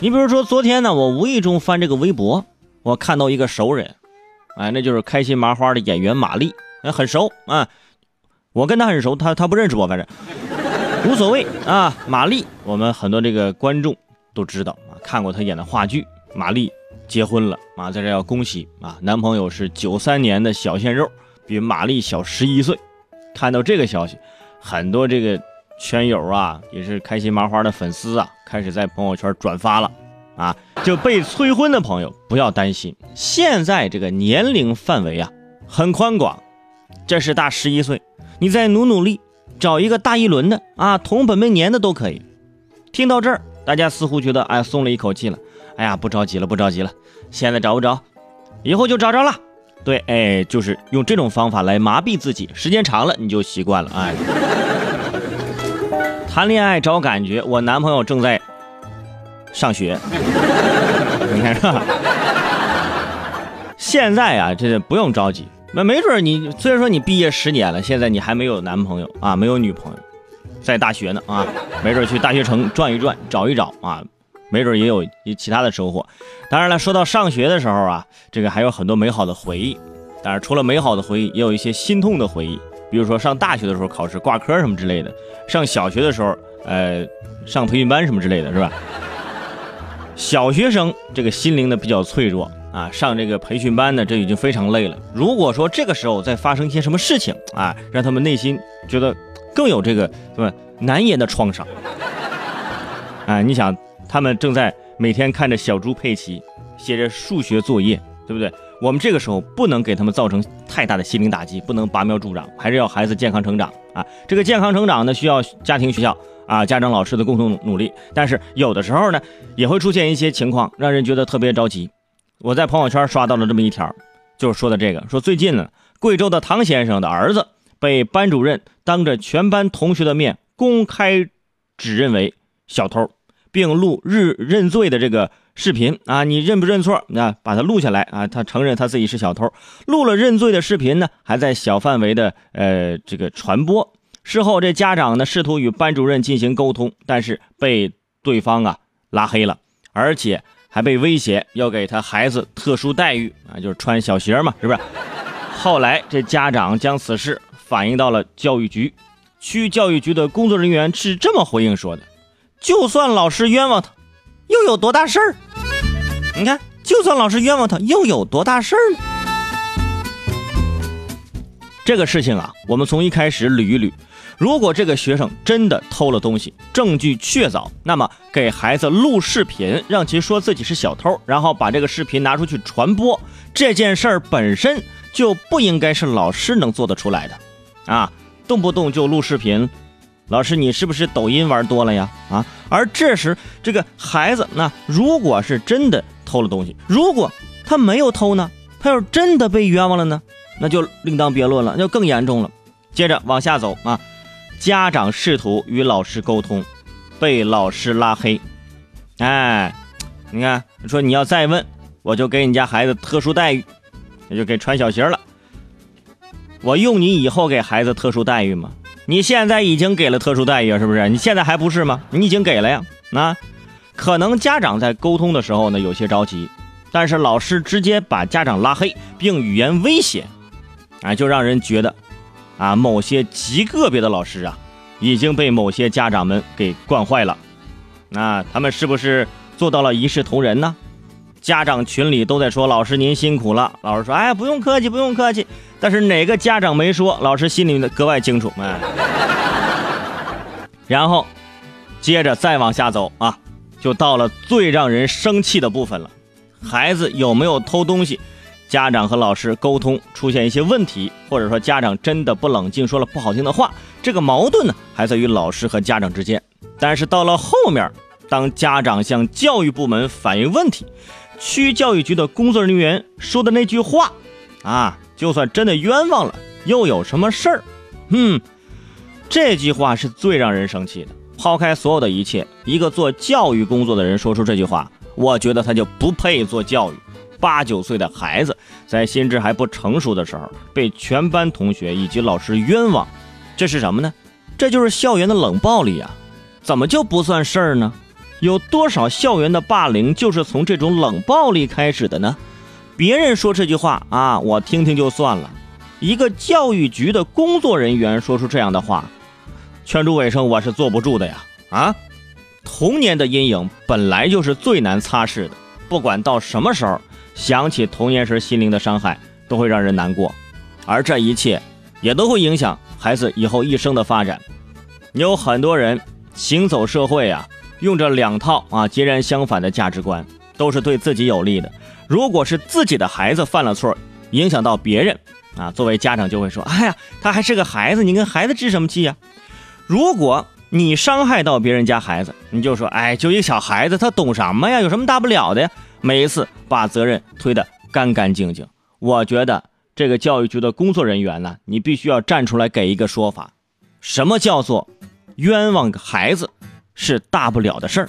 你比如说昨天呢，我无意中翻这个微博，我看到一个熟人，哎，那就是开心麻花的演员马丽，哎，很熟啊，我跟他很熟，他他不认识我，反正无所谓啊。马丽，我们很多这个观众都知道啊，看过她演的话剧。马丽结婚了啊，在这要恭喜啊，男朋友是九三年的小鲜肉，比马丽小十一岁。看到这个消息，很多这个。圈友啊，也是开心麻花的粉丝啊，开始在朋友圈转发了啊。就被催婚的朋友不要担心，现在这个年龄范围啊很宽广，这是大十一岁，你再努努力，找一个大一轮的啊，同本命年的都可以。听到这儿，大家似乎觉得哎松了一口气了，哎呀不着急了不着急了，现在找不着，以后就找着了。对，哎，就是用这种方法来麻痹自己，时间长了你就习惯了，哎。谈恋爱找感觉，我男朋友正在上学，你看是吧？现在啊，这不用着急，那没准你虽然说你毕业十年了，现在你还没有男朋友啊，没有女朋友，在大学呢啊，没准去大学城转一转，找一找啊，没准也有其他的收获。当然了，说到上学的时候啊，这个还有很多美好的回忆，但是除了美好的回忆，也有一些心痛的回忆。比如说上大学的时候考试挂科什么之类的，上小学的时候，呃，上培训班什么之类的是吧？小学生这个心灵呢比较脆弱啊，上这个培训班呢这已经非常累了。如果说这个时候再发生一些什么事情啊，让他们内心觉得更有这个什么难言的创伤啊，你想他们正在每天看着小猪佩奇写着数学作业，对不对？我们这个时候不能给他们造成太大的心灵打击，不能拔苗助长，还是要孩子健康成长啊！这个健康成长呢，需要家庭、学校啊、家长、老师的共同努力。但是有的时候呢，也会出现一些情况，让人觉得特别着急。我在朋友圈刷到了这么一条，就是说的这个：说最近呢，贵州的唐先生的儿子被班主任当着全班同学的面公开指认为小偷，并录日认罪的这个。视频啊，你认不认错？那把他录下来啊，他承认他自己是小偷，录了认罪的视频呢，还在小范围的呃这个传播。事后这家长呢试图与班主任进行沟通，但是被对方啊拉黑了，而且还被威胁要给他孩子特殊待遇啊，就是穿小鞋嘛，是不是？后来这家长将此事反映到了教育局，区教育局的工作人员是这么回应说的：就算老师冤枉他。又有多大事儿？你看，就算老师冤枉他，又有多大事儿呢？这个事情啊，我们从一开始捋一捋。如果这个学生真的偷了东西，证据确凿，那么给孩子录视频，让其说自己是小偷，然后把这个视频拿出去传播，这件事儿本身就不应该是老师能做得出来的啊！动不动就录视频。老师，你是不是抖音玩多了呀？啊！而这时，这个孩子，那如果是真的偷了东西，如果他没有偷呢？他要是真的被冤枉了呢？那就另当别论了，那就更严重了。接着往下走啊，家长试图与老师沟通，被老师拉黑。哎，你看，说你要再问，我就给你家孩子特殊待遇，那就给穿小鞋了。我用你以后给孩子特殊待遇吗？你现在已经给了特殊待遇，是不是？你现在还不是吗？你已经给了呀。那可能家长在沟通的时候呢，有些着急，但是老师直接把家长拉黑并语言威胁，啊，就让人觉得，啊，某些极个别的老师啊，已经被某些家长们给惯坏了。那他们是不是做到了一视同仁呢？家长群里都在说：“老师您辛苦了。”老师说：“哎，不用客气，不用客气。”但是哪个家长没说？老师心里格外清楚。哎，然后接着再往下走啊，就到了最让人生气的部分了。孩子有没有偷东西？家长和老师沟通出现一些问题，或者说家长真的不冷静，说了不好听的话。这个矛盾呢，还在于老师和家长之间。但是到了后面，当家长向教育部门反映问题。区教育局的工作人员说的那句话，啊，就算真的冤枉了，又有什么事儿？嗯，这句话是最让人生气的。抛开所有的一切，一个做教育工作的人说出这句话，我觉得他就不配做教育。八九岁的孩子在心智还不成熟的时候，被全班同学以及老师冤枉，这是什么呢？这就是校园的冷暴力啊！怎么就不算事儿呢？有多少校园的霸凌就是从这种冷暴力开始的呢？别人说这句话啊，我听听就算了。一个教育局的工作人员说出这样的话，劝住尾声我是坐不住的呀！啊，童年的阴影本来就是最难擦拭的，不管到什么时候想起童年时心灵的伤害，都会让人难过，而这一切也都会影响孩子以后一生的发展。有很多人行走社会啊，用着两套啊截然相反的价值观，都是对自己有利的。如果是自己的孩子犯了错，影响到别人。啊，作为家长就会说：“哎呀，他还是个孩子，你跟孩子置什么气呀？”如果你伤害到别人家孩子，你就说：“哎，就一个小孩子，他懂什么呀？有什么大不了的呀？”每一次把责任推得干干净净。我觉得这个教育局的工作人员呢，你必须要站出来给一个说法：什么叫做冤枉孩子是大不了的事儿？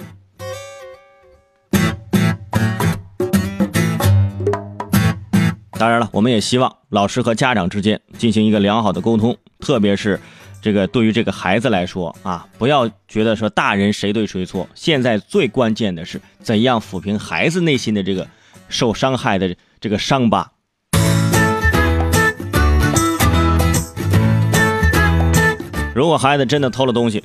当然了，我们也希望老师和家长之间进行一个良好的沟通，特别是这个对于这个孩子来说啊，不要觉得说大人谁对谁错。现在最关键的是怎样抚平孩子内心的这个受伤害的这个伤疤。如果孩子真的偷了东西，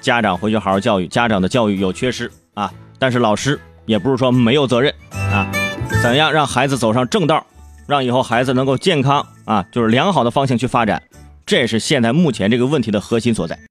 家长回去好好教育。家长的教育有缺失啊，但是老师也不是说没有责任啊。怎样让孩子走上正道？让以后孩子能够健康啊，就是良好的方向去发展，这也是现在目前这个问题的核心所在。